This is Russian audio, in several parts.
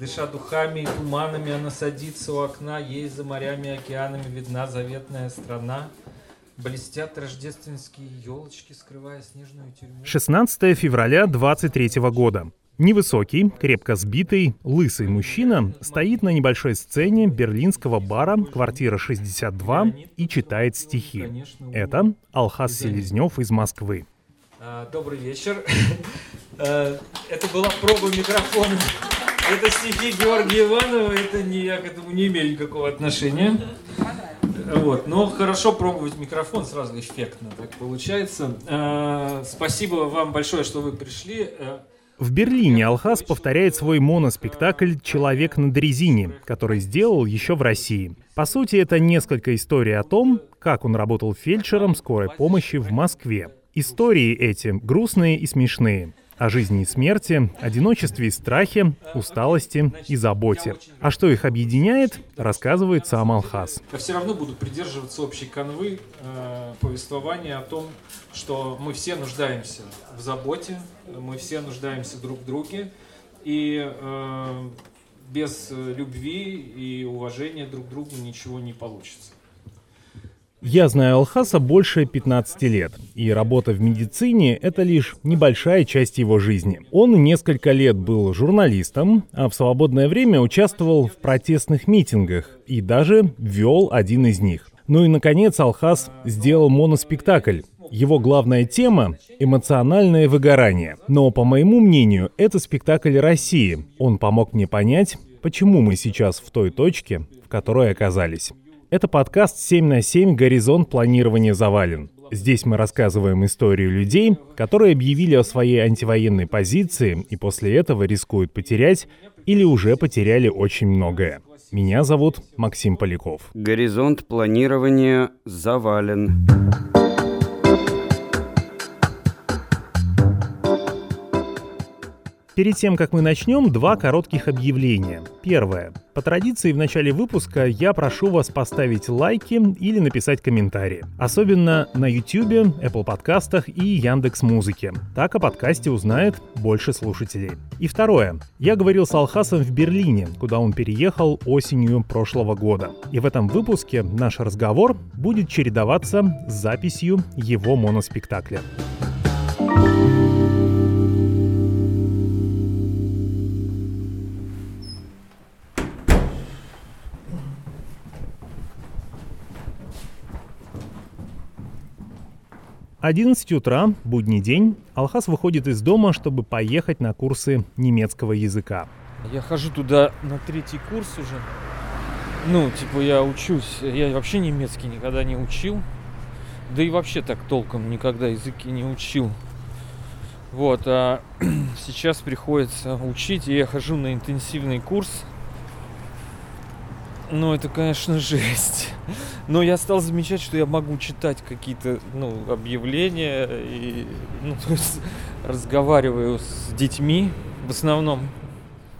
Дыша духами и туманами, она садится у окна, ей за морями и океанами видна заветная страна. Блестят рождественские елочки, скрывая снежную тюрьму. 16 февраля 23 года. Невысокий, крепко сбитый, лысый мужчина стоит на небольшой сцене берлинского бара «Квартира 62» и читает стихи. Это Алхас Селезнев из Москвы. А, добрый вечер. А, это была проба микрофона. Это стихи Георгия Иванова, это не я к этому не имею никакого отношения. Вот. Но хорошо пробовать микрофон, сразу эффектно так получается. А, спасибо вам большое, что вы пришли. В Берлине Алхас повторяет свой моноспектакль «Человек на дрезине», который сделал еще в России. По сути, это несколько историй о том, как он работал фельдшером скорой помощи в Москве. Истории эти грустные и смешные о жизни и смерти, одиночестве и страхе, усталости и заботе. А что их объединяет, рассказывает сам Алхас. Я все равно буду придерживаться общей канвы э, повествования о том, что мы все нуждаемся в заботе, мы все нуждаемся друг в друге, и э, без любви и уважения друг к другу ничего не получится. Я знаю Алхаса больше 15 лет, и работа в медицине — это лишь небольшая часть его жизни. Он несколько лет был журналистом, а в свободное время участвовал в протестных митингах и даже вел один из них. Ну и, наконец, Алхас сделал моноспектакль. Его главная тема — эмоциональное выгорание. Но, по моему мнению, это спектакль России. Он помог мне понять, почему мы сейчас в той точке, в которой оказались. Это подкаст 7 на 7 «Горизонт планирования завален». Здесь мы рассказываем историю людей, которые объявили о своей антивоенной позиции и после этого рискуют потерять или уже потеряли очень многое. Меня зовут Максим Поляков. Горизонт планирования завален. Перед тем, как мы начнем, два коротких объявления. Первое. По традиции в начале выпуска я прошу вас поставить лайки или написать комментарии. Особенно на YouTube, Apple подкастах и Яндекс Музыке. Так о подкасте узнает больше слушателей. И второе. Я говорил с Алхасом в Берлине, куда он переехал осенью прошлого года. И в этом выпуске наш разговор будет чередоваться с записью его моноспектакля. 11 утра, будний день, Алхас выходит из дома, чтобы поехать на курсы немецкого языка. Я хожу туда на третий курс уже. Ну, типа я учусь, я вообще немецкий никогда не учил. Да и вообще так толком никогда языки не учил. Вот, а сейчас приходится учить, и я хожу на интенсивный курс ну, это, конечно, жесть. Но я стал замечать, что я могу читать какие-то, ну, объявления и, ну, то есть разговариваю с детьми в основном.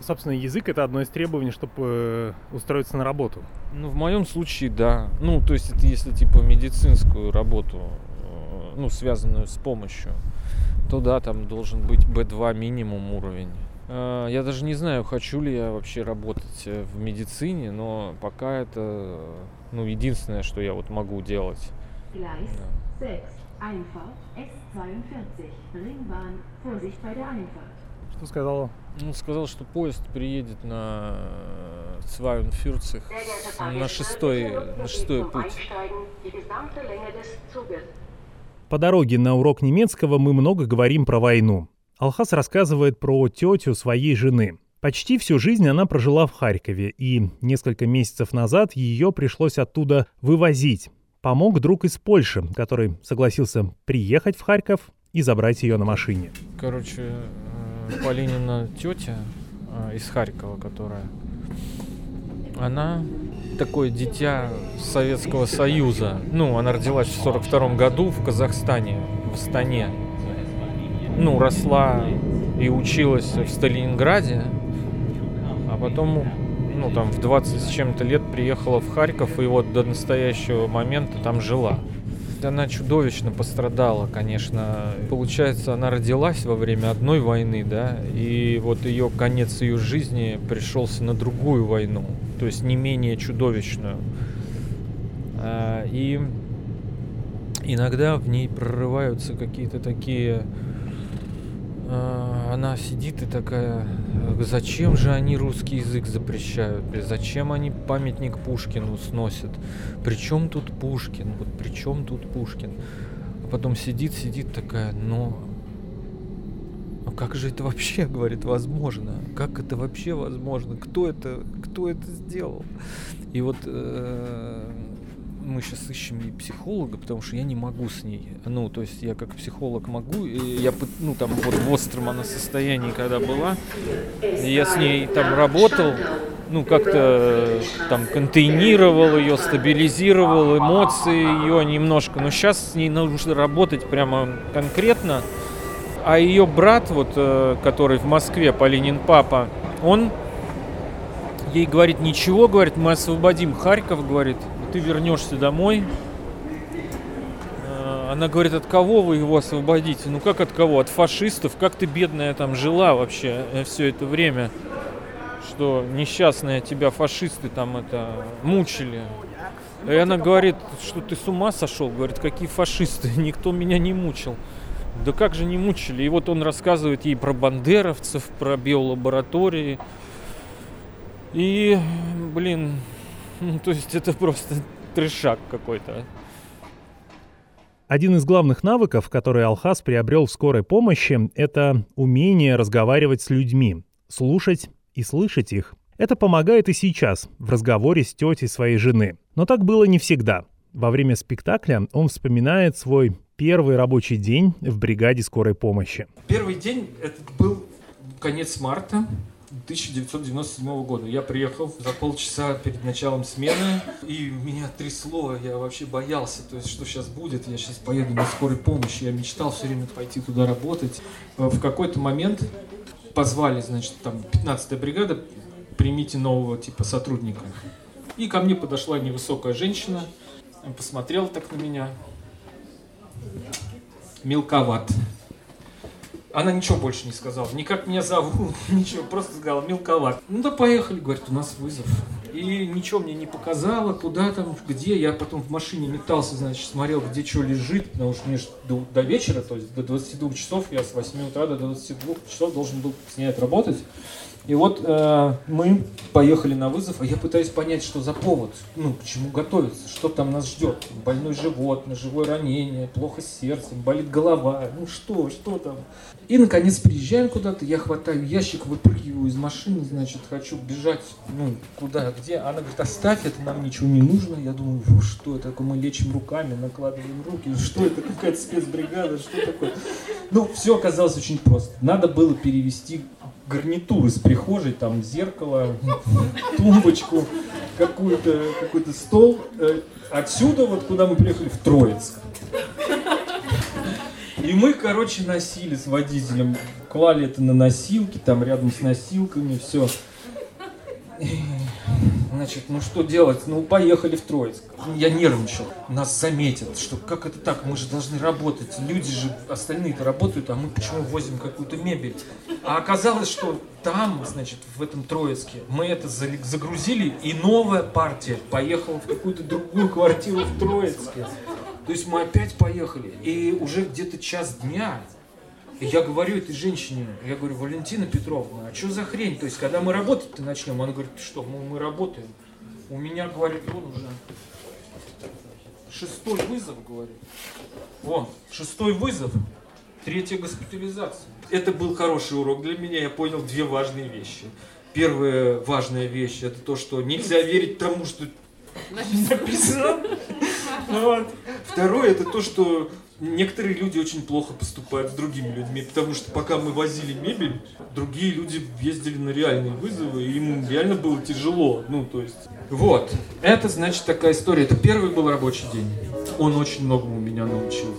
Собственно, язык это одно из требований, чтобы э, устроиться на работу. Ну, в моем случае, да. Ну, то есть это если типа медицинскую работу, э, ну, связанную с помощью, то да, там должен быть B2 минимум уровень. Э, я даже не знаю, хочу ли я вообще работать э, в медицине, но пока это ну, единственное, что я вот могу делать. Что сказала? Ну, сказал, что поезд приедет на 42 на шестой, на шестой путь. По дороге на урок немецкого мы много говорим про войну. Алхас рассказывает про тетю своей жены. Почти всю жизнь она прожила в Харькове, и несколько месяцев назад ее пришлось оттуда вывозить. Помог друг из Польши, который согласился приехать в Харьков и забрать ее на машине. Короче, э, Полинина тетя э, из Харькова, которая, она такое дитя Советского Союза. Ну, она родилась в 42 году в Казахстане, в Стане ну, росла и училась в Сталинграде, а потом, ну, там, в 20 с чем-то лет приехала в Харьков и вот до настоящего момента там жила. она чудовищно пострадала, конечно. Получается, она родилась во время одной войны, да, и вот ее конец ее жизни пришелся на другую войну, то есть не менее чудовищную. А, и иногда в ней прорываются какие-то такие она сидит и такая, зачем же они русский язык запрещают, зачем они памятник Пушкину сносят, при чем тут Пушкин, вот при чем тут Пушкин. А потом сидит, сидит такая, но ну как же это вообще, говорит, возможно? Как это вообще возможно? Кто это, кто это сделал? И вот э, мы сейчас ищем ей психолога, потому что я не могу с ней. Ну, то есть я как психолог могу, я, ну, там вот в остром она состоянии, когда была, я с ней там работал, ну, как-то там контейнировал ее, стабилизировал эмоции ее немножко, но сейчас с ней нужно работать прямо конкретно. А ее брат, вот, э, который в Москве, Полинин папа, он ей говорит, ничего, говорит, мы освободим Харьков, говорит, ты вернешься домой. А, она говорит, от кого вы его освободите? Ну как от кого? От фашистов? Как ты, бедная, там жила вообще э, все это время? Что несчастные тебя фашисты там это мучили. И она говорит, что ты с ума сошел? Говорит, какие фашисты? Никто меня не мучил. Да как же не мучили? И вот он рассказывает ей про бандеровцев, про биолаборатории. И, блин, ну, то есть это просто трешак какой-то. Один из главных навыков, который Алхас приобрел в скорой помощи, это умение разговаривать с людьми, слушать и слышать их. Это помогает и сейчас, в разговоре с тетей своей жены. Но так было не всегда. Во время спектакля он вспоминает свой первый рабочий день в бригаде скорой помощи. Первый день это был конец марта, 1997 года. Я приехал за полчаса перед началом смены, и меня трясло, я вообще боялся, то есть что сейчас будет, я сейчас поеду на скорой помощи, я мечтал все время пойти туда работать. Э, в какой-то момент позвали, значит, там 15-я бригада, примите нового типа сотрудника. И ко мне подошла невысокая женщина, посмотрела так на меня, мелковат. Она ничего больше не сказала. Ни как меня зовут, ничего. Просто сказала, мелковат. Ну да поехали, говорит, у нас вызов. И ничего мне не показала, куда там, где. Я потом в машине метался, значит, смотрел, где что лежит, потому что мне же до, до вечера, то есть до 22 часов, я с 8 утра до 22 часов должен был с ней отработать. И вот э, мы поехали на вызов, а я пытаюсь понять, что за повод, ну, к чему готовиться, что там нас ждет. Больной живот, ножевое ранение, плохо с сердцем, болит голова, ну что, что там. И, наконец, приезжаем куда-то, я хватаю ящик, выпрыгиваю из машины, значит, хочу бежать, ну, куда, где. Она говорит, оставь, это нам ничего не нужно. Я думаю, что это мы лечим руками, накладываем руки, что это, какая-то спецбригада, что такое. Ну, все оказалось очень просто. Надо было перевести гарнитур из прихожей, там зеркало, тумбочку, какой-то какой стол. Э, отсюда, вот куда мы приехали, в Троицк. И мы, короче, носили с водителем, клали это на носилки, там рядом с носилками, все. Значит, ну что делать? Ну, поехали в Троицк. Я нервничал. Нас заметят, что как это так? Мы же должны работать. Люди же остальные-то работают, а мы почему возим какую-то мебель? А оказалось, что там, значит, в этом Троицке, мы это загрузили, и новая партия поехала в какую-то другую квартиру в Троицке. То есть мы опять поехали. И уже где-то час дня и я говорю этой женщине, я говорю, Валентина Петровна, а что за хрень? То есть, когда мы работать-то начнем? Она говорит, что, мы, мы работаем. У меня, говорит, он уже шестой вызов, говорит. Вон, шестой вызов, третья госпитализация. Это был хороший урок для меня, я понял две важные вещи. Первая важная вещь, это то, что нельзя верить тому, что написано. Вот. Второе, это то, что некоторые люди очень плохо поступают с другими людьми, потому что пока мы возили мебель, другие люди ездили на реальные вызовы, и им реально было тяжело. Ну, то есть... Вот. Это, значит, такая история. Это первый был рабочий день. Он очень многому меня научил.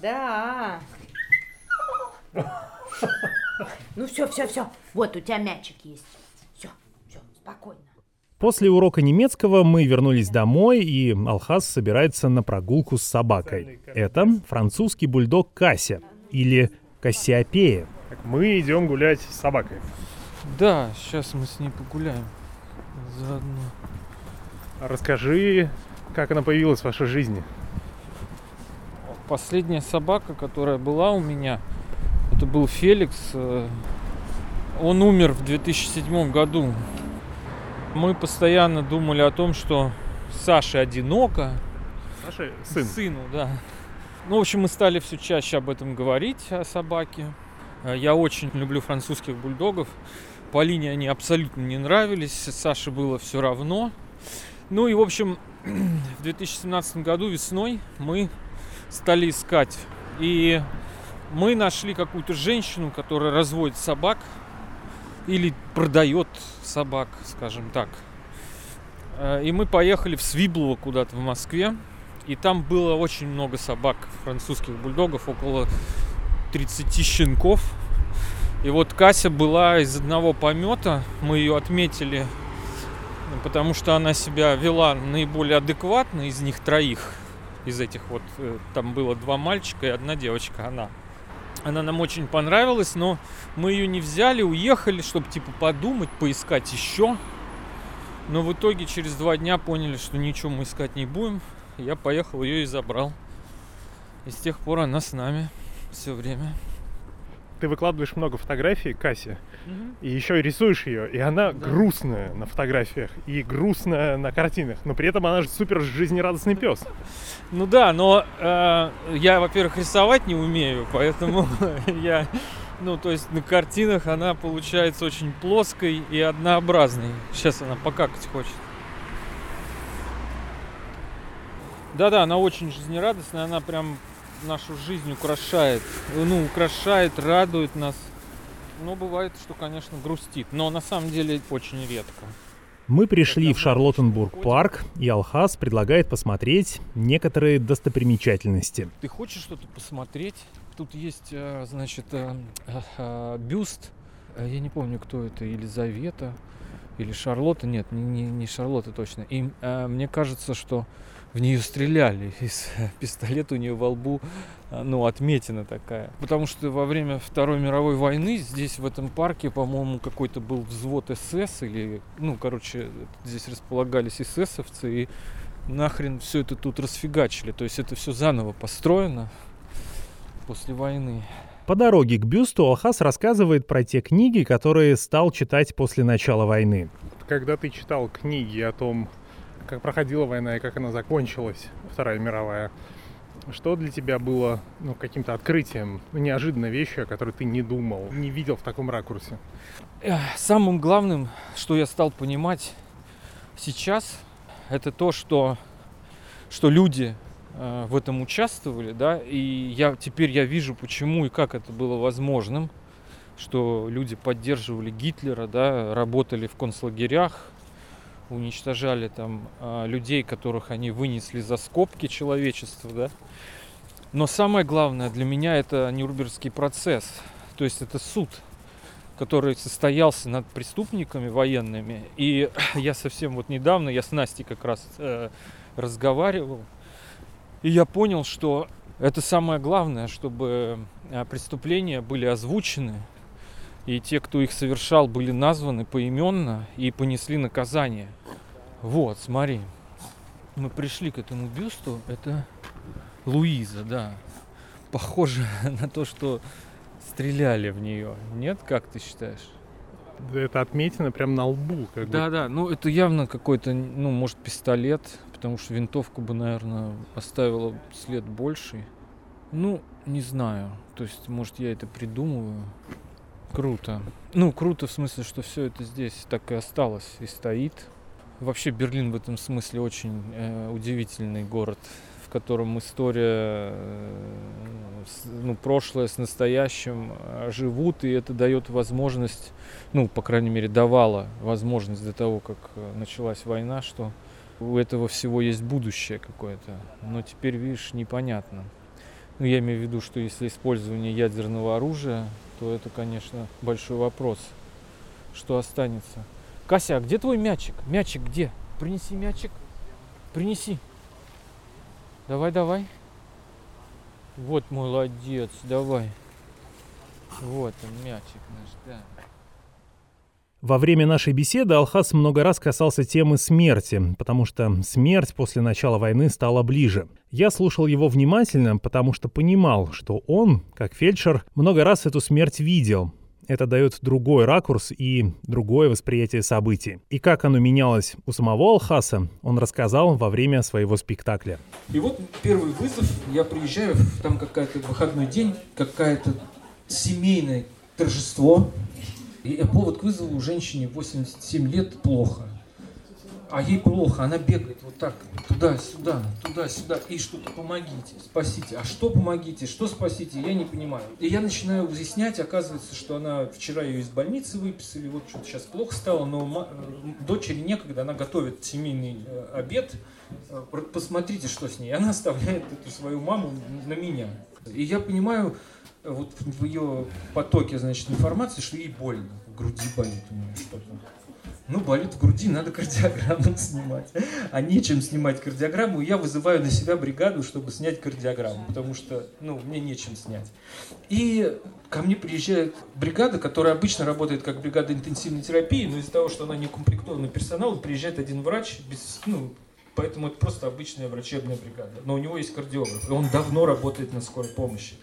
Да. Ну все, все, все. Вот у тебя мячик есть. Все, все, спокойно. После урока немецкого мы вернулись домой, и Алхаз собирается на прогулку с собакой. Это французский бульдог Кася, или Кассиопея. Мы идем гулять с собакой. Да, сейчас мы с ней погуляем. Заодно. Расскажи, как она появилась в вашей жизни. Последняя собака, которая была у меня, это был Феликс. Э, он умер в 2007 году. Мы постоянно думали о том, что Саше одиноко. Саша сын. Сыну, да. Ну, в общем, мы стали все чаще об этом говорить, о собаке. Э, я очень люблю французских бульдогов. Полине они абсолютно не нравились, Саше было все равно. Ну и, в общем, в 2017 году весной мы стали искать. И мы нашли какую-то женщину, которая разводит собак или продает собак, скажем так. Э, и мы поехали в Свиблово куда-то в Москве. И там было очень много собак, французских бульдогов, около 30 щенков. И вот Кася была из одного помета. Мы ее отметили, потому что она себя вела наиболее адекватно из них троих из этих вот, э, там было два мальчика и одна девочка, она. Она нам очень понравилась, но мы ее не взяли, уехали, чтобы типа подумать, поискать еще. Но в итоге через два дня поняли, что ничего мы искать не будем. Я поехал ее и забрал. И с тех пор она с нами все время ты выкладываешь много фотографий Касси, и еще и рисуешь ее, и она да. грустная на фотографиях и грустная на картинах, но при этом она же супер жизнерадостный пес. Ну да, но э, я, во-первых, рисовать не умею, поэтому я, ну то есть на картинах она получается очень плоской и однообразной. Сейчас она покакать хочет. Да-да, она очень жизнерадостная, она прям нашу жизнь украшает. Ну, украшает, радует нас. Но бывает, что, конечно, грустит. Но на самом деле очень редко. Мы пришли в Шарлоттенбург парк, и Алхаз предлагает посмотреть некоторые достопримечательности. Ты хочешь что-то посмотреть? Тут есть, э, значит, э, э, бюст. Я не помню, кто это, Елизавета или Шарлотта. Нет, не, не Шарлотта точно. И мне кажется, что в нее стреляли из пистолета у нее во лбу, а, ну, отметина такая. Потому что во время Второй мировой войны здесь, в этом парке, по-моему, какой-то был взвод СС или, ну, короче, здесь располагались эсэсовцы и нахрен все это тут расфигачили. То есть это все заново построено после войны. По дороге к бюсту Алхас рассказывает про те книги, которые стал читать после начала войны. Когда ты читал книги о том, как проходила война и как она закончилась, Вторая мировая. Что для тебя было ну, каким-то открытием, неожиданной вещью, о которой ты не думал, не видел в таком ракурсе? Самым главным, что я стал понимать сейчас, это то, что, что люди э, в этом участвовали, да, и я теперь я вижу, почему и как это было возможным, что люди поддерживали Гитлера, да, работали в концлагерях, уничтожали там а, людей, которых они вынесли за скобки человечества, да. Но самое главное для меня это Нюрнбергский процесс, то есть это суд, который состоялся над преступниками военными. И я совсем вот недавно, я с Настей как раз э, разговаривал, и я понял, что это самое главное, чтобы э, преступления были озвучены, и те, кто их совершал, были названы поименно и понесли наказание. Вот, смотри. Мы пришли к этому бюсту. Это Луиза, да. Похоже на то, что стреляли в нее. Нет, как ты считаешь? Это отметина прям на лбу. Как да, бы. да. Ну, это явно какой-то, ну, может, пистолет, потому что винтовку бы, наверное, оставила след больший. Ну, не знаю. То есть, может, я это придумываю. Круто. Ну, круто в смысле, что все это здесь так и осталось и стоит. Вообще Берлин в этом смысле очень э, удивительный город, в котором история, э, ну, прошлое с настоящим э, живут, и это дает возможность, ну, по крайней мере, давало возможность до того, как э, началась война, что у этого всего есть будущее какое-то. Но теперь, видишь, непонятно. Ну, я имею в виду, что если использование ядерного оружия, то это, конечно, большой вопрос, что останется. Кася, а где твой мячик? Мячик где? Принеси мячик. Принеси. Давай, давай. Вот молодец, давай. Вот он, мячик наш, да. Во время нашей беседы Алхас много раз касался темы смерти, потому что смерть после начала войны стала ближе. Я слушал его внимательно, потому что понимал, что он, как фельдшер, много раз эту смерть видел. Это дает другой ракурс и другое восприятие событий. И как оно менялось у самого Алхаса, он рассказал во время своего спектакля. И вот первый вызов, я приезжаю, там какая-то выходной день, какая-то семейное торжество. Повод к вызову женщине 87 лет плохо. А ей плохо, она бегает вот так, туда-сюда, туда-сюда, и что-то помогите, спасите. А что помогите, что спасите, я не понимаю. И я начинаю выяснять, оказывается, что она вчера ее из больницы выписали, вот что-то сейчас плохо стало, но дочери некогда, она готовит семейный э, обед, э, посмотрите, что с ней. Она оставляет эту свою маму на меня. И я понимаю, вот в ее потоке, значит, информации, что ей больно, в груди болит у нее что-то. Ну, болит в груди, надо кардиограмму снимать. А нечем снимать кардиограмму, я вызываю на себя бригаду, чтобы снять кардиограмму, потому что, ну, мне нечем снять. И ко мне приезжает бригада, которая обычно работает как бригада интенсивной терапии, но из-за того, что она не укомплектованный персонал, приезжает один врач, без, ну, поэтому это просто обычная врачебная бригада. Но у него есть кардиограф, и он давно работает на скорой помощи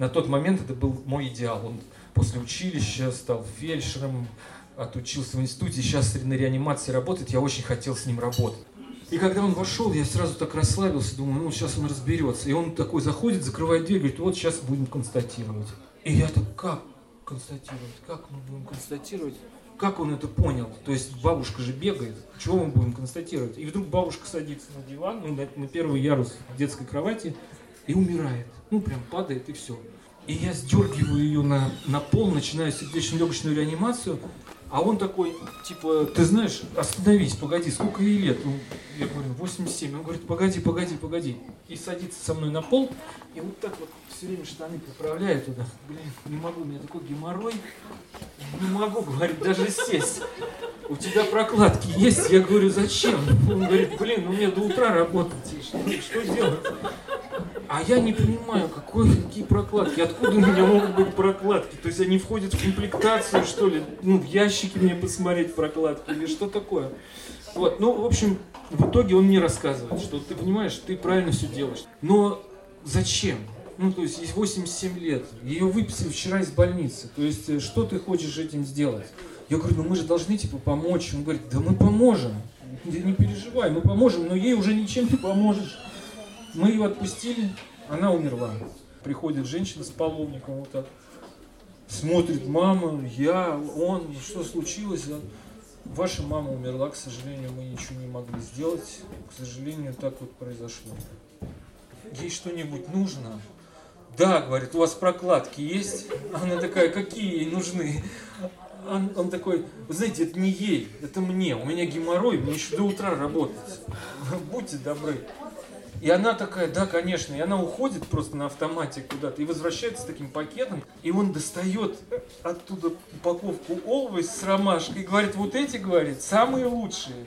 на тот момент это был мой идеал. Он после училища стал фельдшером, отучился в институте, сейчас на реанимации работает, я очень хотел с ним работать. И когда он вошел, я сразу так расслабился, думаю, ну сейчас он разберется. И он такой заходит, закрывает дверь, говорит, вот сейчас будем констатировать. И я так, как констатировать? Как мы будем констатировать? Как он это понял? То есть бабушка же бегает, чего мы будем констатировать? И вдруг бабушка садится на диван, ну, на, на первый ярус детской кровати и умирает. Ну, прям падает и все. И я сдергиваю ее на, на пол, начинаю сердечно-легочную реанимацию, а он такой, типа, ты знаешь, остановись, погоди, сколько ей лет? Ну, я говорю, 87. Он говорит, погоди, погоди, погоди. И садится со мной на пол, и вот так вот все время штаны поправляет туда. Блин, не могу, у меня такой геморрой. Не могу, говорит, даже сесть. У тебя прокладки есть? Я говорю, зачем? Он говорит, блин, ну мне до утра работать. Что, что делать? А я не понимаю, какой, какие прокладки, откуда у меня могут быть прокладки? То есть они входят в комплектацию, что ли? Ну, в ящике мне посмотреть прокладки или что такое? Вот, ну, в общем, в итоге он мне рассказывает, что ты понимаешь, ты правильно все делаешь. Но зачем? Ну, то есть, есть 87 лет, ее выписали вчера из больницы. То есть, э, что ты хочешь этим сделать? Я говорю, ну мы же должны, типа, помочь. Он говорит, да мы поможем. Не переживай, мы поможем, но ей уже ничем не поможешь. Мы ее отпустили, она умерла. Приходит женщина с половником вот так, смотрит, мама, я, он, что случилось? Ваша мама умерла, к сожалению, мы ничего не могли сделать. К сожалению, так вот произошло. Ей что-нибудь нужно? Да, говорит, у вас прокладки есть? Она такая, какие ей нужны? Он, он такой, вы знаете, это не ей, это мне. У меня геморрой, мне еще до утра работать. Будьте добры. И она такая, да, конечно, и она уходит просто на автомате куда-то и возвращается с таким пакетом, и он достает оттуда упаковку Always с ромашкой и говорит, вот эти, говорит, самые лучшие.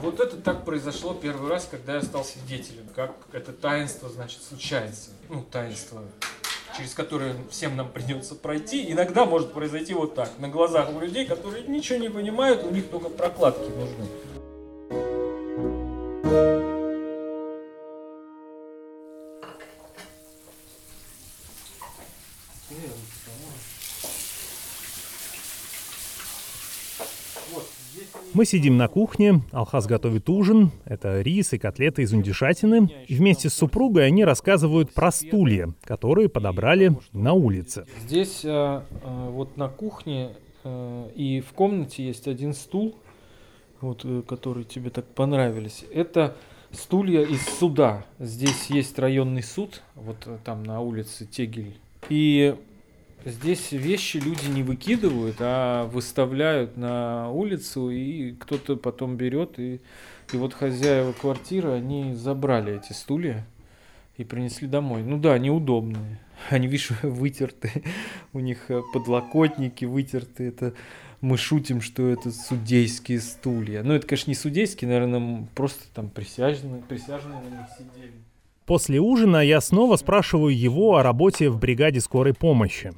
Вот это так произошло первый раз, когда я стал свидетелем, как это таинство, значит, случается. Ну, таинство, через которое всем нам придется пройти. Иногда может произойти вот так, на глазах у людей, которые ничего не понимают, у них только прокладки нужны. Мы сидим на кухне, Алхаз готовит ужин, это рис и котлеты из ундишатины, и вместе с супругой они рассказывают про стулья, которые подобрали на улице. Здесь э, э, вот на кухне э, и в комнате есть один стул, вот, который тебе так понравились. Это стулья из суда. Здесь есть районный суд, вот там на улице Тегель. И Здесь вещи люди не выкидывают, а выставляют на улицу, и кто-то потом берет. И, и вот хозяева квартиры, они забрали эти стулья и принесли домой. Ну да, неудобные. Они, видишь, вытерты. У них э, подлокотники вытерты. Это мы шутим, что это судейские стулья. Ну, это, конечно, не судейские, наверное, просто там присяжные, присяжные на них сидели. После ужина я снова спрашиваю его о работе в бригаде скорой помощи.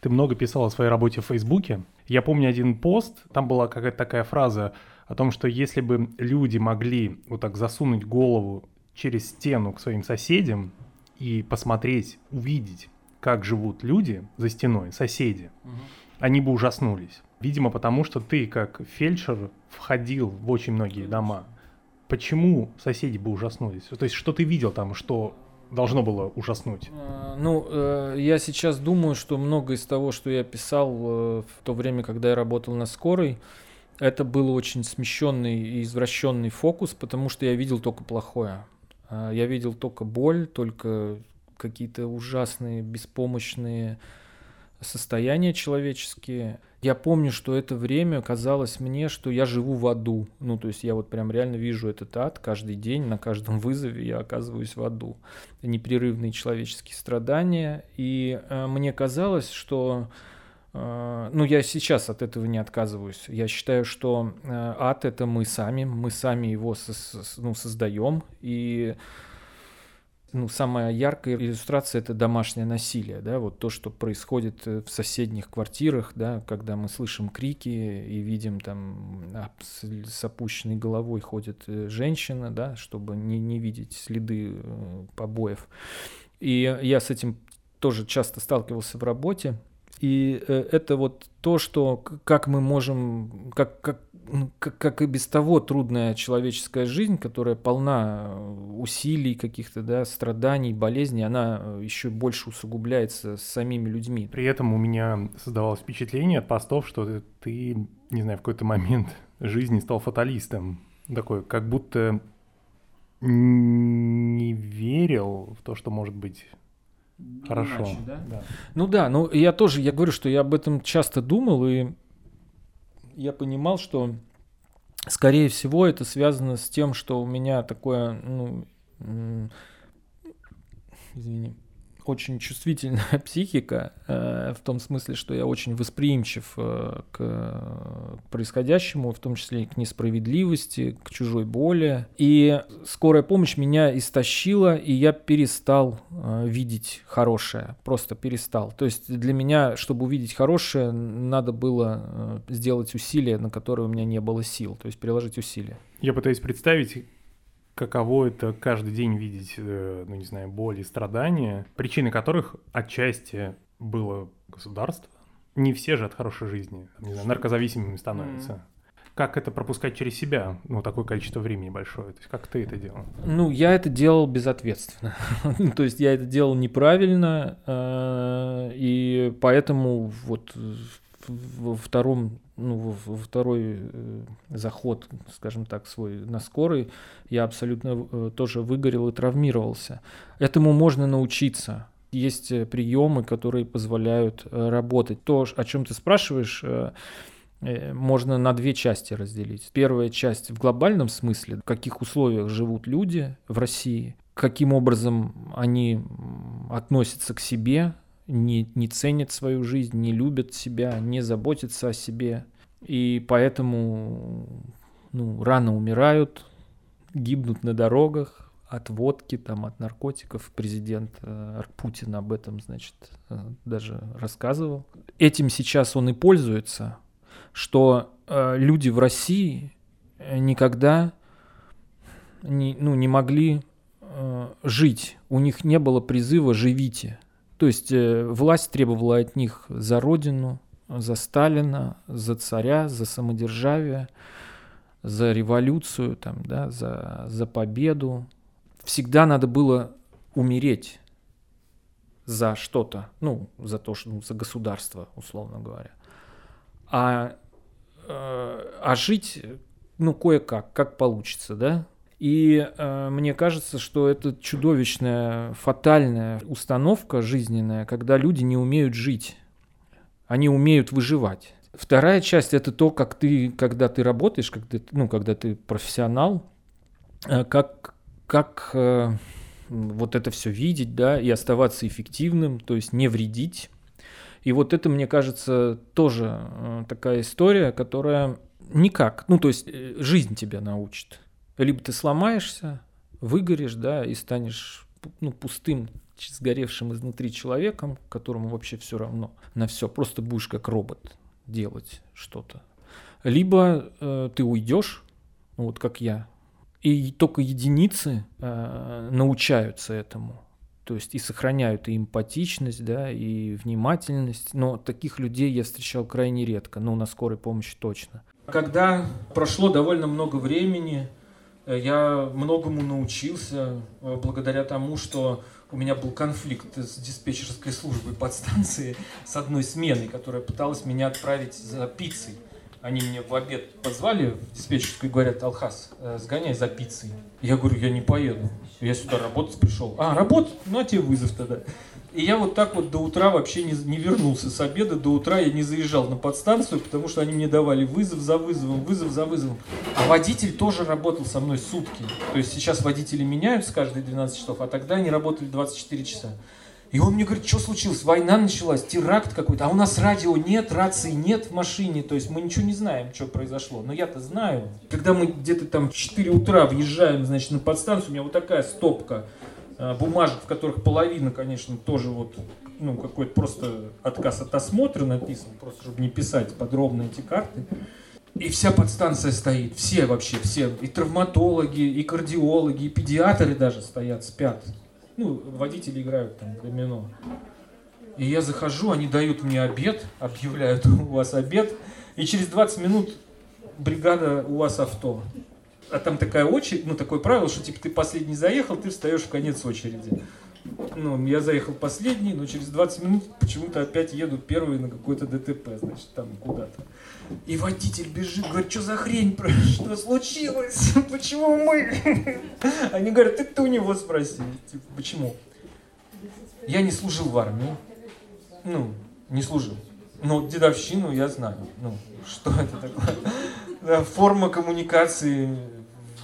Ты много писал о своей работе в Фейсбуке. Я помню один пост, там была какая-то такая фраза о том, что если бы люди могли вот так засунуть голову через стену к своим соседям и посмотреть, увидеть, как живут люди за стеной, соседи, угу. они бы ужаснулись. Видимо, потому что ты, как фельдшер, входил в очень многие дома. Почему соседи бы ужаснулись? То есть, что ты видел там, что должно было ужаснуть? А, ну, э, я сейчас думаю, что много из того, что я писал э, в то время, когда я работал на скорой, это был очень смещенный и извращенный фокус, потому что я видел только плохое. Я видел только боль, только какие-то ужасные, беспомощные состояния человеческие. Я помню, что это время казалось мне, что я живу в аду. Ну, то есть я вот прям реально вижу этот ад каждый день, на каждом вызове я оказываюсь в аду. Непрерывные человеческие страдания. И э, мне казалось, что э, ну, я сейчас от этого не отказываюсь. Я считаю, что э, ад это мы сами, мы сами его со- ну, создаем. И ну, самая яркая иллюстрация это домашнее насилие, да, вот то, что происходит э, в соседних квартирах, да, когда мы слышим крики и видим там а, с опущенной головой ходит э, женщина, да, чтобы не, не видеть следы э, побоев. И я с этим тоже часто сталкивался в работе. И это вот то, что как мы можем, как, как ну, как, как и без того трудная человеческая жизнь, которая полна э, усилий каких-то, да, страданий, болезней, она э, еще больше усугубляется с самими людьми. При этом у меня создавалось впечатление от постов, что ты, не знаю, в какой-то момент жизни стал фаталистом. Такой, как будто не верил в то, что может быть хорошо. Иначе, да? Да. Ну да, ну я тоже, я говорю, что я об этом часто думал, и я понимал, что, скорее всего, это связано с тем, что у меня такое, ну, извини, очень чувствительная психика, э, в том смысле, что я очень восприимчив э, к происходящему, в том числе и к несправедливости, к чужой боли. И скорая помощь меня истощила, и я перестал э, видеть хорошее, просто перестал. То есть для меня, чтобы увидеть хорошее, надо было сделать усилия, на которые у меня не было сил, то есть приложить усилия. Я пытаюсь представить, каково это каждый день видеть, э, ну не знаю, боль и страдания, причиной которых отчасти было государство. Не все же от хорошей жизни, не знаю, наркозависимыми становятся. Mm. Как это пропускать через себя, ну, такое количество времени большое? То есть как ты это делал? Ну, я это делал безответственно. То есть я это делал неправильно, э, и поэтому вот во втором, ну, во второй э, заход, скажем так, свой на скорой, я абсолютно э, тоже выгорел и травмировался. Этому можно научиться. Есть э, приемы, которые позволяют работать. То, о чем ты спрашиваешь, можно на две части разделить. Первая часть в глобальном смысле, в каких условиях живут люди в России, каким образом они относятся к себе, не, не ценят свою жизнь, не любят себя, не заботятся о себе. И поэтому ну, рано умирают, гибнут на дорогах от водки, там, от наркотиков. Президент э, Путин об этом, значит, э, даже рассказывал. Этим сейчас он и пользуется, что э, люди в России никогда не, ну, не могли жить. У них не было призыва «живите». То есть э, власть требовала от них за родину, за Сталина, за царя, за самодержавие, за революцию, там, да, за, за победу. Всегда надо было умереть за что-то, ну, за то, что, ну, за государство, условно говоря. А, э, а жить, ну, кое-как, как получится, да? И э, мне кажется, что это чудовищная, фатальная установка жизненная, когда люди не умеют жить, они умеют выживать. Вторая часть это то, как ты, когда ты работаешь, когда, ну, когда ты профессионал, э, как, как э, вот это все видеть, да, и оставаться эффективным, то есть не вредить. И вот это, мне кажется, тоже э, такая история, которая никак, ну то есть э, жизнь тебя научит. Либо ты сломаешься, выгоришь, да, и станешь ну, пустым, сгоревшим изнутри человеком, которому вообще все равно на все, просто будешь как робот делать что-то. Либо э, ты уйдешь, вот как я, и только единицы э, научаются этому. То есть и сохраняют и эмпатичность, да, и внимательность. Но таких людей я встречал крайне редко, ну, на скорой помощи точно. Когда прошло довольно много времени, я многому научился э, благодаря тому, что у меня был конфликт с диспетчерской службой подстанции с одной сменой, которая пыталась меня отправить за пиццей. Они мне в обед позвали в диспетчерскую и говорят, Алхас, э, сгоняй за пиццей. Я говорю, я не поеду. Я сюда работать пришел. А, работать? Ну, а тебе вызов тогда. И я вот так вот до утра вообще не, не вернулся с обеда. До утра я не заезжал на подстанцию, потому что они мне давали вызов за вызовом, вызов за вызовом. А водитель тоже работал со мной сутки. То есть сейчас водители меняются каждые 12 часов, а тогда они работали 24 часа. И он мне говорит, что случилось? Война началась, теракт какой-то. А у нас радио нет, рации нет в машине. То есть мы ничего не знаем, что произошло. Но я-то знаю. Когда мы где-то там в 4 утра въезжаем, значит, на подстанцию, у меня вот такая стопка бумажек, в которых половина, конечно, тоже вот ну, какой-то просто отказ от осмотра написан, просто чтобы не писать подробно эти карты. И вся подстанция стоит, все вообще, все, и травматологи, и кардиологи, и педиатры даже стоят, спят ну, водители играют там домино. И я захожу, они дают мне обед, объявляют, у вас обед, и через 20 минут бригада у вас авто. А там такая очередь, ну, такое правило, что типа ты последний заехал, ты встаешь в конец очереди. Ну, я заехал последний, но через 20 минут почему-то опять еду первый на какой-то ДТП, значит, там куда-то. И водитель бежит, говорит, что за хрень, что случилось, почему мы? Они говорят, ты ты у него спроси, типа, почему? Я не служил в армии, ну, не служил. Но дедовщину я знаю, ну, что это такое. Форма коммуникации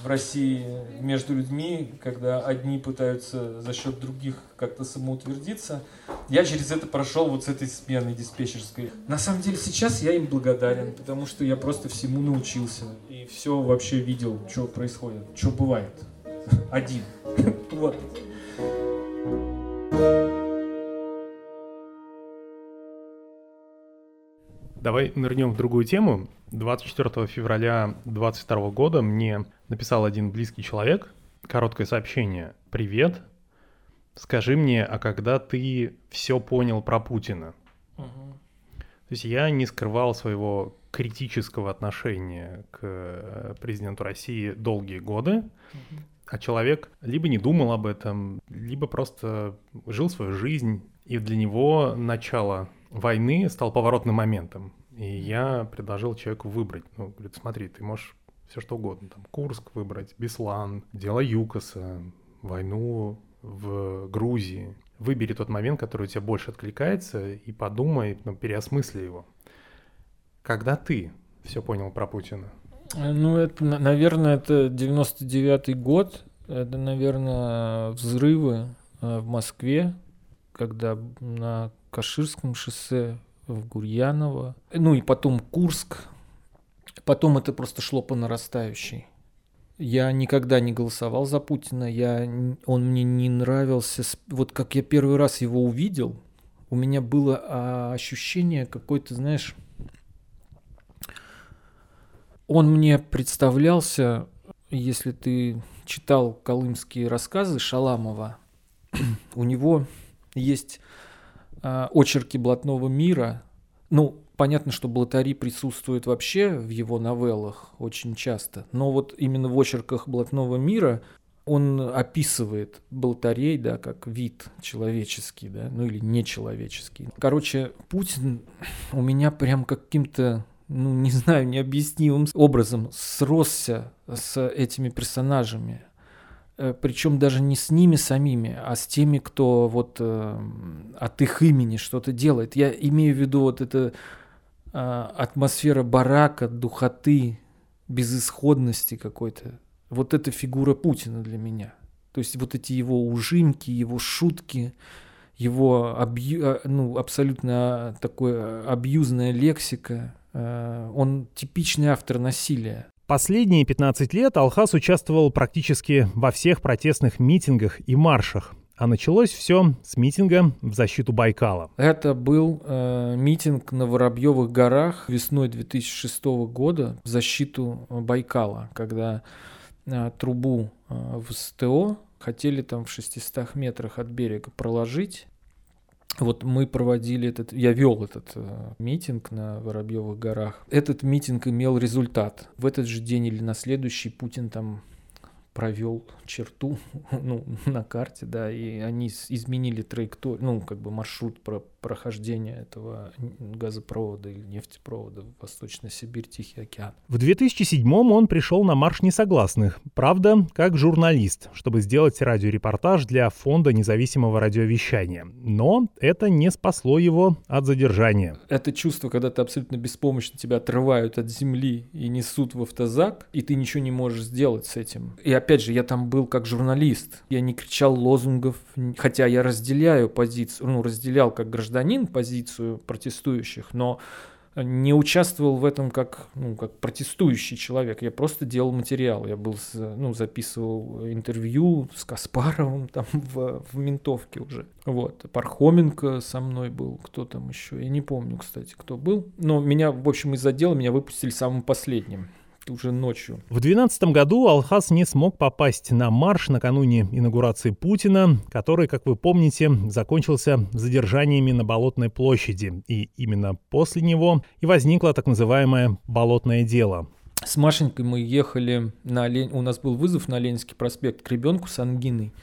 в России между людьми, когда одни пытаются за счет других как-то самоутвердиться. Я через это прошел вот с этой сменой диспетчерской. На самом деле сейчас я им благодарен, потому что я просто всему научился и все вообще видел, что происходит, что бывает. Один. Вот. Давай нырнем в другую тему. 24 февраля 2022 года мне написал один близкий человек короткое сообщение. «Привет, скажи мне, а когда ты все понял про Путина?» угу. То есть я не скрывал своего критического отношения к э, президенту России долгие годы, угу. а человек либо не думал об этом, либо просто жил свою жизнь, и для него начало войны стал поворотным моментом. И я предложил человеку выбрать. Ну, говорит, смотри, ты можешь все что угодно. Там Курск выбрать, Беслан, дело Юкоса, войну в Грузии. Выбери тот момент, который у тебя больше откликается, и подумай, ну, переосмысли его. Когда ты все понял про Путина? Ну, это, наверное, это 99-й год. Это, наверное, взрывы э, в Москве, когда на Каширском шоссе в Гурьяново, ну и потом Курск. Потом это просто шло по нарастающей. Я никогда не голосовал за Путина, я, он мне не нравился. Вот как я первый раз его увидел, у меня было а, ощущение какой-то, знаешь, он мне представлялся, если ты читал колымские рассказы Шаламова, у него есть очерки блатного мира. Ну, понятно, что блатари присутствуют вообще в его новеллах очень часто, но вот именно в очерках блатного мира он описывает болтарей, да, как вид человеческий, да, ну или нечеловеческий. Короче, Путин у меня прям каким-то, ну не знаю, необъяснимым образом сросся с этими персонажами. Э, причем даже не с ними самими, а с теми, кто вот э, от их имени что-то делает. Я имею в виду вот эта э, атмосфера барака, духоты, безысходности какой-то. Вот эта фигура Путина для меня. То есть вот эти его ужимки, его шутки, его абью, а, ну, абсолютно такой абьюзная лексика. Э, он типичный автор насилия. Последние 15 лет Алхас участвовал практически во всех протестных митингах и маршах. А началось все с митинга в защиту Байкала. Это был э, митинг на Воробьевых горах весной 2006 года в защиту Байкала, когда э, трубу э, в СТО хотели там в 600 метрах от берега проложить. Вот мы проводили этот, я вел этот э, митинг на Воробьевых горах. Этот митинг имел результат. В этот же день или на следующий Путин там провел черту ну, на карте, да, и они изменили траекторию, ну, как бы маршрут про прохождения этого газопровода или нефтепровода в Восточной Сибирь, Тихий океан. В 2007 он пришел на марш несогласных, правда, как журналист, чтобы сделать радиорепортаж для Фонда независимого радиовещания. Но это не спасло его от задержания. Это чувство, когда ты абсолютно беспомощно, тебя отрывают от земли и несут в автозак, и ты ничего не можешь сделать с этим. И опять же, я там был как журналист. Я не кричал лозунгов, хотя я разделяю позицию, ну, разделял как гражданин позицию протестующих, но не участвовал в этом как, ну, как протестующий человек. Я просто делал материал. Я был, ну, записывал интервью с Каспаровым там в, в ментовке уже. Вот. Пархоменко со мной был. Кто там еще? Я не помню, кстати, кто был. Но меня, в общем, из отдела меня выпустили самым последним уже ночью. В 2012 году Алхас не смог попасть на марш накануне инаугурации Путина, который, как вы помните, закончился задержаниями на Болотной площади. И именно после него и возникло так называемое «болотное дело». С Машенькой мы ехали на Лень... У нас был вызов на Ленинский проспект к ребенку с ангиной.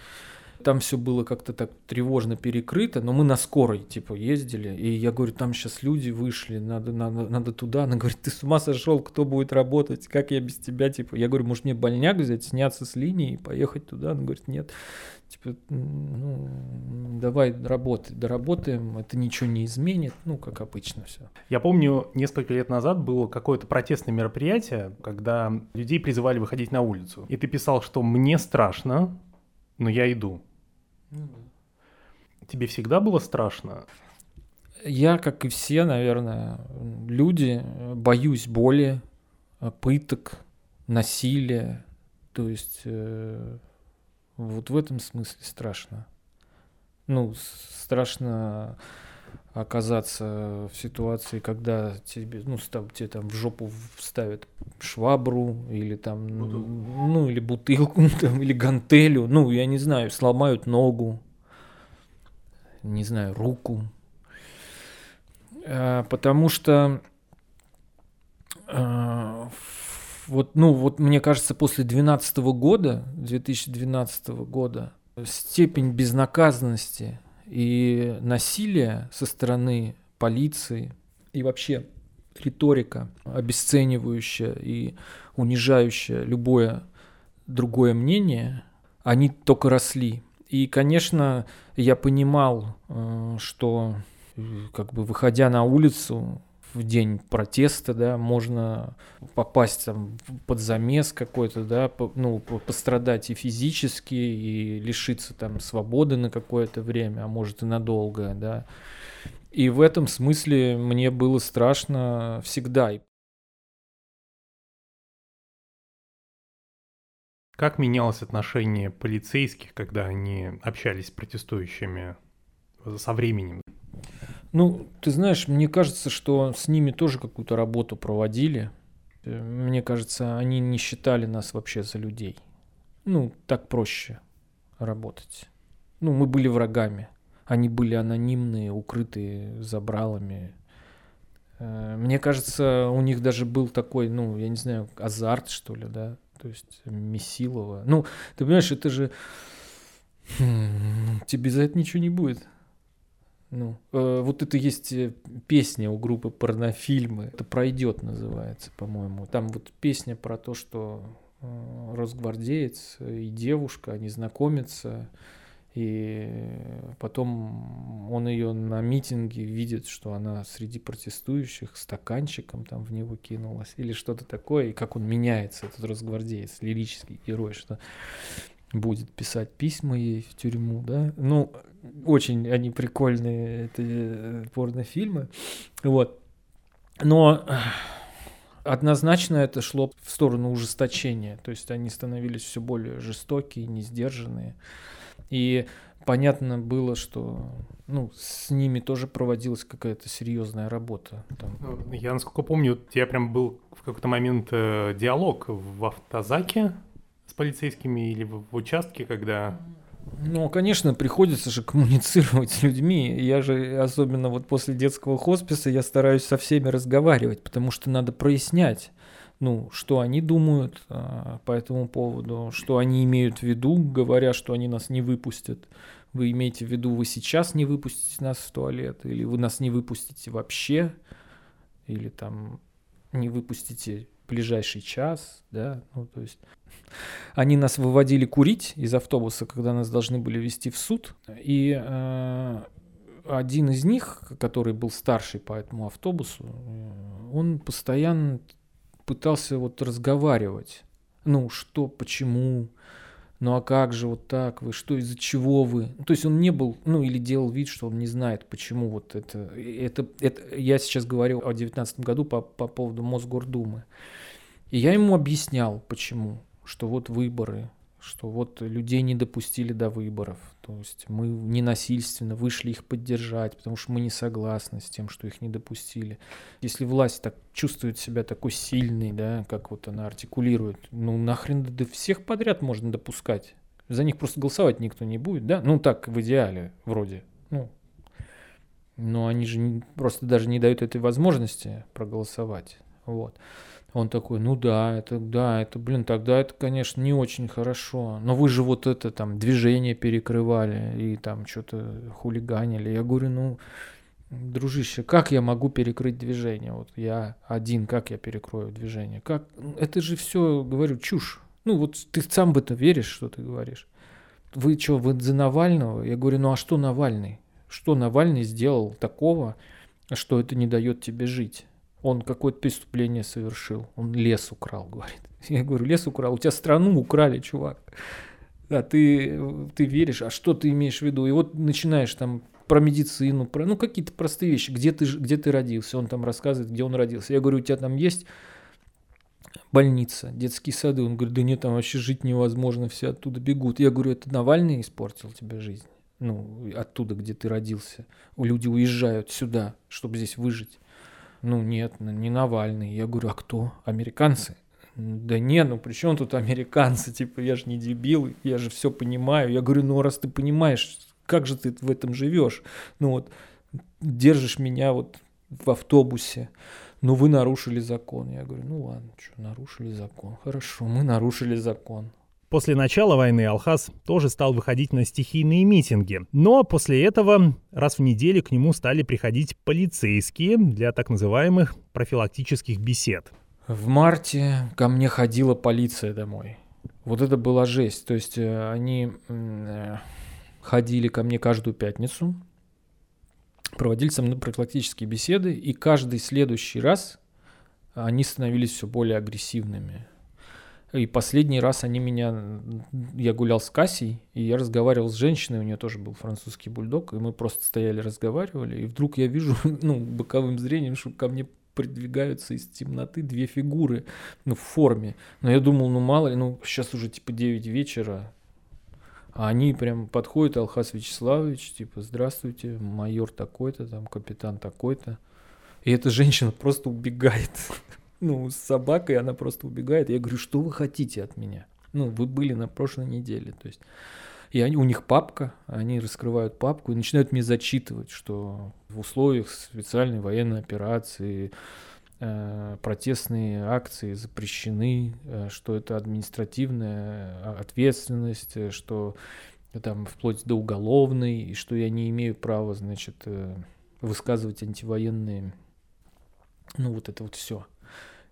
Там все было как-то так тревожно перекрыто, но мы на скорой, типа, ездили. И я говорю, там сейчас люди вышли, надо, надо, надо туда. Она говорит, ты с ума сошел, кто будет работать, как я без тебя, типа. Я говорю, может мне больняк взять, сняться с линии и поехать туда? Она говорит, нет. Типа, ну, давай работай, доработаем, это ничего не изменит, ну, как обычно все. Я помню, несколько лет назад было какое-то протестное мероприятие, когда людей призывали выходить на улицу. И ты писал, что мне страшно, но я иду. Тебе всегда было страшно? Я, как и все, наверное, люди, боюсь боли, пыток, насилия. То есть э, вот в этом смысле страшно. Ну, страшно оказаться в ситуации, когда тебе, ну, став, тебе там в жопу вставят швабру или там, бутылку. ну, или бутылку, там, или гантелю, ну, я не знаю, сломают ногу, не знаю, руку. А, потому что а, вот, ну, вот мне кажется, после 2012 года, 2012 года, степень безнаказанности и насилие со стороны полиции и вообще риторика, обесценивающая и унижающая любое другое мнение, они только росли. И, конечно, я понимал, э, что э, как бы выходя на улицу, в день протеста, да, можно попасть там под замес какой-то, да, ну, пострадать и физически, и лишиться там свободы на какое-то время, а может и надолго, да. И в этом смысле мне было страшно всегда. Как менялось отношение полицейских, когда они общались с протестующими со временем? Ну, ты знаешь, мне кажется, что с ними тоже какую-то работу проводили. Мне кажется, они не считали нас вообще за людей. Ну, так проще работать. Ну, мы были врагами. Они были анонимные, укрытые забралами. Э, мне кажется, у них даже был такой, ну, я не знаю, азарт, что ли, да, то есть Месилова. Ну, ты понимаешь, это же... Хм, тебе за это ничего не будет. Ну, э, вот это есть э, песня у группы порнофильмы. Это пройдет, называется, по-моему. Там вот песня про то, что э, росгвардеец и девушка, они знакомятся, и потом он ее на митинге видит, что она среди протестующих стаканчиком там в него кинулась или что-то такое, и как он меняется, этот росгвардеец, лирический герой, что будет писать письма ей в тюрьму, да. Ну, очень они прикольные, это э, порнофильмы. Вот. Но однозначно это шло в сторону ужесточения. То есть они становились все более жестокие, несдержанные. И понятно было, что ну, с ними тоже проводилась какая-то серьезная работа. Там. Ну, я, насколько помню, у тебя прям был в какой-то момент э, диалог в автозаке с полицейскими или в, в участке, когда ну, конечно, приходится же коммуницировать с людьми. Я же, особенно вот после детского хосписа, я стараюсь со всеми разговаривать, потому что надо прояснять, ну, что они думают а, по этому поводу, что они имеют в виду, говоря, что они нас не выпустят. Вы имеете в виду, вы сейчас не выпустите нас в туалет, или вы нас не выпустите вообще, или там не выпустите ближайший час, да, ну, то есть они нас выводили курить из автобуса, когда нас должны были вести в суд, и э, один из них, который был старший по этому автобусу, э, он постоянно пытался вот разговаривать, ну, что, почему, ну а как же вот так вы, что из-за чего вы? Ну, то есть он не был, ну или делал вид, что он не знает, почему вот это. Это, это я сейчас говорил о девятнадцатом году по, по поводу Мосгордумы. И я ему объяснял, почему, что вот выборы, что вот людей не допустили до выборов. То есть мы ненасильственно вышли их поддержать, потому что мы не согласны с тем, что их не допустили. Если власть так чувствует себя такой сильной, да, как вот она артикулирует, ну нахрен да всех подряд можно допускать. За них просто голосовать никто не будет, да? Ну так, в идеале, вроде. Ну, но они же не, просто даже не дают этой возможности проголосовать. Вот. Он такой, ну да, это, да, это, блин, тогда это, конечно, не очень хорошо. Но вы же вот это там движение перекрывали и там что-то хулиганили. Я говорю, ну, дружище, как я могу перекрыть движение? Вот я один, как я перекрою движение? Как? Это же все, говорю, чушь. Ну вот ты сам в это веришь, что ты говоришь. Вы что, вы за Навального? Я говорю, ну а что Навальный? Что Навальный сделал такого, что это не дает тебе жить? Он какое-то преступление совершил, он лес украл, говорит. Я говорю, лес украл, у тебя страну украли, чувак. А ты, ты веришь, а что ты имеешь в виду? И вот начинаешь там про медицину, про, ну, какие-то простые вещи, где ты, где ты родился, он там рассказывает, где он родился. Я говорю, у тебя там есть больница, детские сады? Он говорит, да нет, там вообще жить невозможно, все оттуда бегут. Я говорю, это Навальный испортил тебе жизнь? Ну, оттуда, где ты родился. Люди уезжают сюда, чтобы здесь выжить. Ну нет, не Навальный. Я говорю, а кто? Американцы? Да не, ну при чем тут американцы? Типа, я же не дебил, я же все понимаю. Я говорю, ну раз ты понимаешь, как же ты в этом живешь? Ну вот, держишь меня вот в автобусе, ну вы нарушили закон. Я говорю, ну ладно, что, нарушили закон. Хорошо, мы нарушили закон. После начала войны Алхаз тоже стал выходить на стихийные митинги. Но после этого раз в неделю к нему стали приходить полицейские для так называемых профилактических бесед. В марте ко мне ходила полиция домой. Вот это была жесть. То есть э, они э, ходили ко мне каждую пятницу, проводили со мной профилактические беседы, и каждый следующий раз они становились все более агрессивными. И последний раз они меня... Я гулял с Кассией, и я разговаривал с женщиной, у нее тоже был французский бульдог, и мы просто стояли, разговаривали, и вдруг я вижу, ну, боковым зрением, что ко мне придвигаются из темноты две фигуры, ну, в форме. Но я думал, ну, мало ли, ну, сейчас уже типа 9 вечера, а они прям подходят, Алхас Вячеславович, типа, здравствуйте, майор такой-то, там, капитан такой-то. И эта женщина просто убегает ну, с собакой, она просто убегает. Я говорю, что вы хотите от меня? Ну, вы были на прошлой неделе, то есть. И они, у них папка, они раскрывают папку и начинают мне зачитывать, что в условиях специальной военной операции э, протестные акции запрещены, э, что это административная э, ответственность, э, что там вплоть до уголовной, и что я не имею права, значит, э, высказывать антивоенные, ну вот это вот все.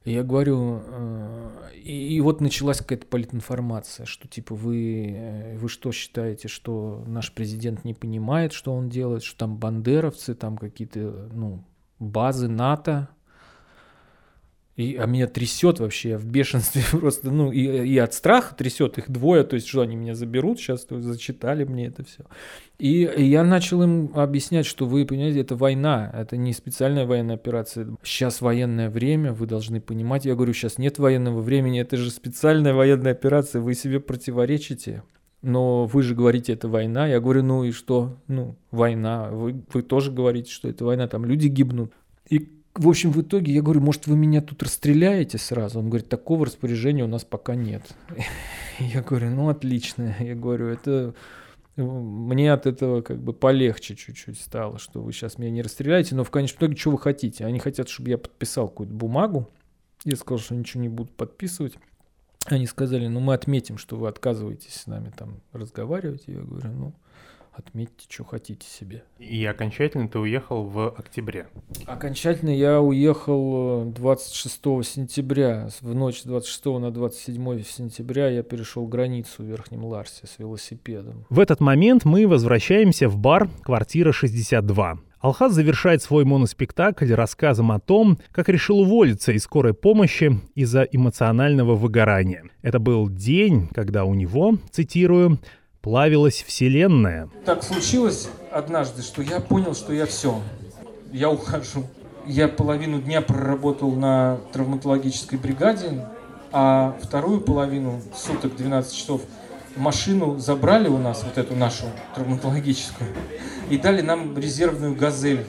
Я говорю, э, и, и вот началась какая-то политинформация, что типа вы, э, вы что считаете, что наш президент не понимает, что он делает, что там бандеровцы, там какие-то, ну, базы НАТО. И, а меня трясет вообще, я в бешенстве просто, ну, и, и от страха трясет их двое, то есть, что они меня заберут, сейчас зачитали мне это все. И, и я начал им объяснять, что вы понимаете, это война, это не специальная военная операция. Сейчас военное время, вы должны понимать. Я говорю, сейчас нет военного времени, это же специальная военная операция, вы себе противоречите. Но вы же говорите, это война. Я говорю, ну и что? Ну, война. Вы, вы тоже говорите, что это война, там люди гибнут. И в общем, в итоге я говорю, может, вы меня тут расстреляете сразу? Он говорит, такого распоряжения у нас пока нет. Я говорю, ну, отлично. Я говорю, это мне от этого как бы полегче чуть-чуть стало, что вы сейчас меня не расстреляете, но в конечном итоге что вы хотите? Они хотят, чтобы я подписал какую-то бумагу. Я сказал, что ничего не буду подписывать. Они сказали, ну мы отметим, что вы отказываетесь с нами там разговаривать. Я говорю, ну отметьте, что хотите себе. И окончательно ты уехал в октябре? Окончательно я уехал 26 э, сентября. В ночь с 26 на 27 сентября я перешел границу в Верхнем Ларсе с велосипедом. В этот момент мы возвращаемся в бар «Квартира 62». Алхаз завершает свой моноспектакль рассказом о том, как решил уволиться из скорой помощи из-за эмоционального выгорания. Это был день, когда у него, цитирую, плавилась Вселенная. Так случилось однажды, что я понял, что я все, я ухожу. Я половину дня проработал на травматологической бригаде, а вторую половину суток, 12 часов, машину забрали у нас, вот эту нашу травматологическую, и дали нам резервную «Газель»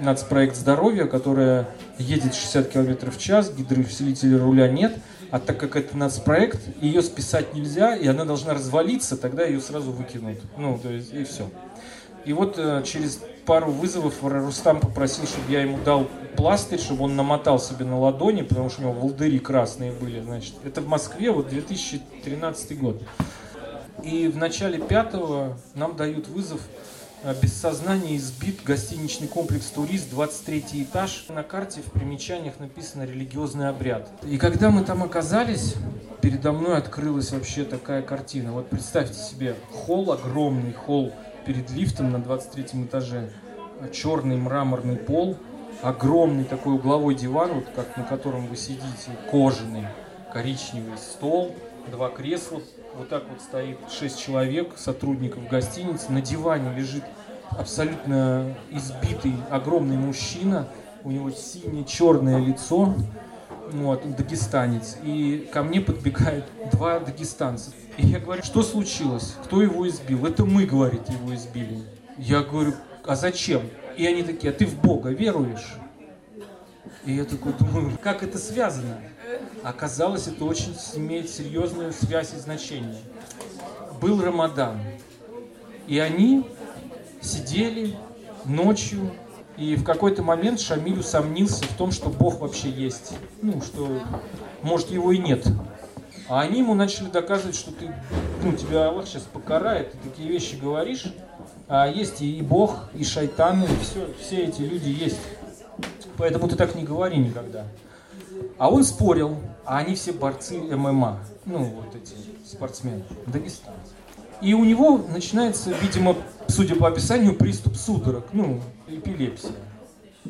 нацпроект здоровья, которая едет 60 км в час, гидроусилителя руля нет – а так как это нацпроект, ее списать нельзя, и она должна развалиться, тогда ее сразу выкинут. Ну, то есть, и все. И вот э, через пару вызовов Рустам попросил, чтобы я ему дал пластырь, чтобы он намотал себе на ладони, потому что у него волдыри красные были, значит. Это в Москве, вот 2013 год. И в начале пятого нам дают вызов без сознания избит гостиничный комплекс «Турист», 23 этаж. На карте в примечаниях написано «религиозный обряд». И когда мы там оказались, передо мной открылась вообще такая картина. Вот представьте себе холл, огромный холл перед лифтом на 23 этаже, черный мраморный пол, огромный такой угловой диван, вот как на котором вы сидите, кожаный, коричневый стол, два кресла, вот так вот стоит шесть человек, сотрудников гостиницы. На диване лежит абсолютно избитый огромный мужчина. У него синее черное лицо. Вот, дагестанец. И ко мне подбегают два дагестанца. И я говорю, что случилось? Кто его избил? Это мы, говорит, его избили. Я говорю, а зачем? И они такие, а ты в Бога веруешь? И я такой думаю, как это связано? Оказалось, это очень имеет серьезную связь и значение. Был Рамадан, и они сидели ночью, и в какой-то момент Шамиль усомнился в том, что Бог вообще есть. Ну, что, может, его и нет. А они ему начали доказывать, что ты, ну, тебя Аллах сейчас покарает, ты такие вещи говоришь, а есть и Бог, и шайтаны, и все, все эти люди есть. Поэтому ты так не говори никогда. А он спорил, а они все борцы ММА, ну вот эти спортсмены, дагестанцы. И у него начинается, видимо, судя по описанию, приступ судорог, ну, эпилепсия.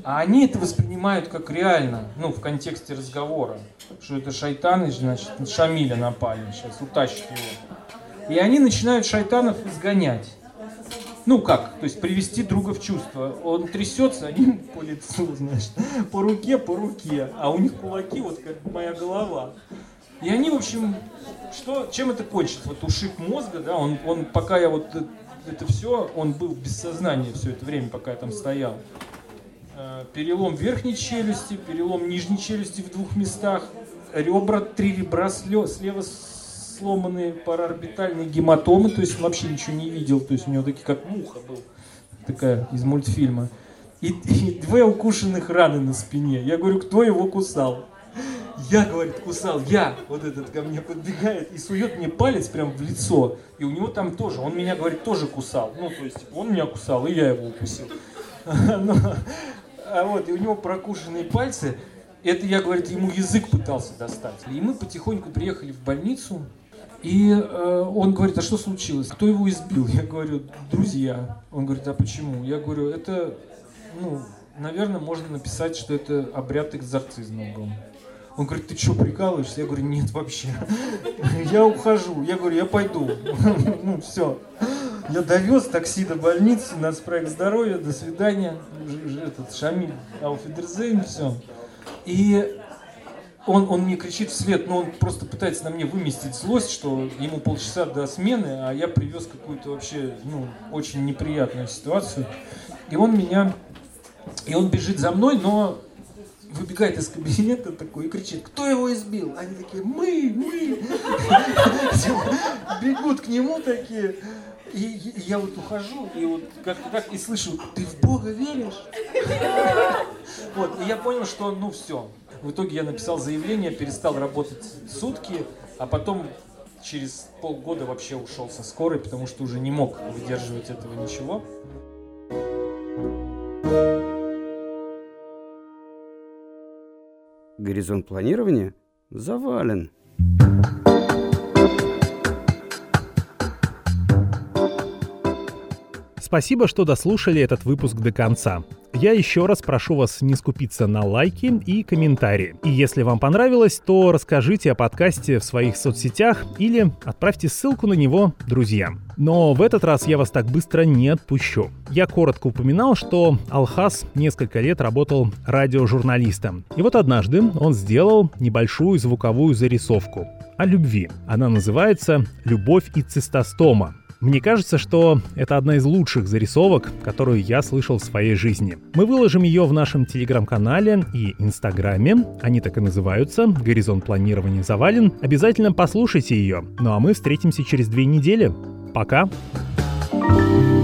А они это воспринимают как реально, ну, в контексте разговора, что это шайтаны, значит, Шамиля напали, сейчас утащат его. И они начинают шайтанов изгонять. Ну как, то есть привести друга в чувство. Он трясется, они по лицу, значит, по руке, по руке, а у них кулаки вот как моя голова. И они, в общем, что, чем это кончится? Вот ушиб мозга, да, он, он пока я вот это все, он был без сознания все это время, пока я там стоял. Э, перелом верхней челюсти, перелом нижней челюсти в двух местах, ребра, три ребра слева сломанные параорбитальные гематомы, то есть он вообще ничего не видел, то есть у него такие как муха был, такая из мультфильма. И, и две укушенных раны на спине. Я говорю, кто его кусал? Я, говорит, кусал, я. Вот этот ко мне подбегает и сует мне палец прям в лицо. И у него там тоже, он меня, говорит, тоже кусал. Ну, то есть он меня кусал, и я его укусил. А вот, и у него прокушенные пальцы. Это я, говорит, ему язык пытался достать. И мы потихоньку приехали в больницу. И э, он говорит, а что случилось? Кто его избил? Я говорю, друзья. Он говорит, а почему? Я говорю, это, ну, наверное, можно написать, что это обряд экзорцизма был. Он говорит, ты что, прикалываешься? Я говорю, нет, вообще. Я ухожу. Я говорю, я пойду. Ну, все. Я довез такси до больницы, нас проект здоровья, до свидания. Этот Шамиль, Ауфидерзейн, все. И он, он мне кричит вслед, но он просто пытается на мне выместить злость, что ему полчаса до смены, а я привез какую-то вообще, ну, очень неприятную ситуацию. И он меня, и он бежит за мной, но выбегает из кабинета такой и кричит, кто его избил? Они такие, мы, мы. Бегут к нему такие. И, я вот ухожу, и вот как-то так и слышу, ты в Бога веришь? Вот, и я понял, что ну все. В итоге я написал заявление, перестал работать сутки, а потом через полгода вообще ушел со скорой, потому что уже не мог выдерживать этого ничего. Горизонт планирования завален. Спасибо, что дослушали этот выпуск до конца. Я еще раз прошу вас не скупиться на лайки и комментарии. И если вам понравилось, то расскажите о подкасте в своих соцсетях или отправьте ссылку на него друзьям. Но в этот раз я вас так быстро не отпущу. Я коротко упоминал, что Алхас несколько лет работал радиожурналистом. И вот однажды он сделал небольшую звуковую зарисовку о любви. Она называется «Любовь и цистостома». Мне кажется, что это одна из лучших зарисовок, которую я слышал в своей жизни. Мы выложим ее в нашем телеграм-канале и инстаграме. Они так и называются. Горизонт планирования завален. Обязательно послушайте ее. Ну а мы встретимся через две недели. Пока! thank you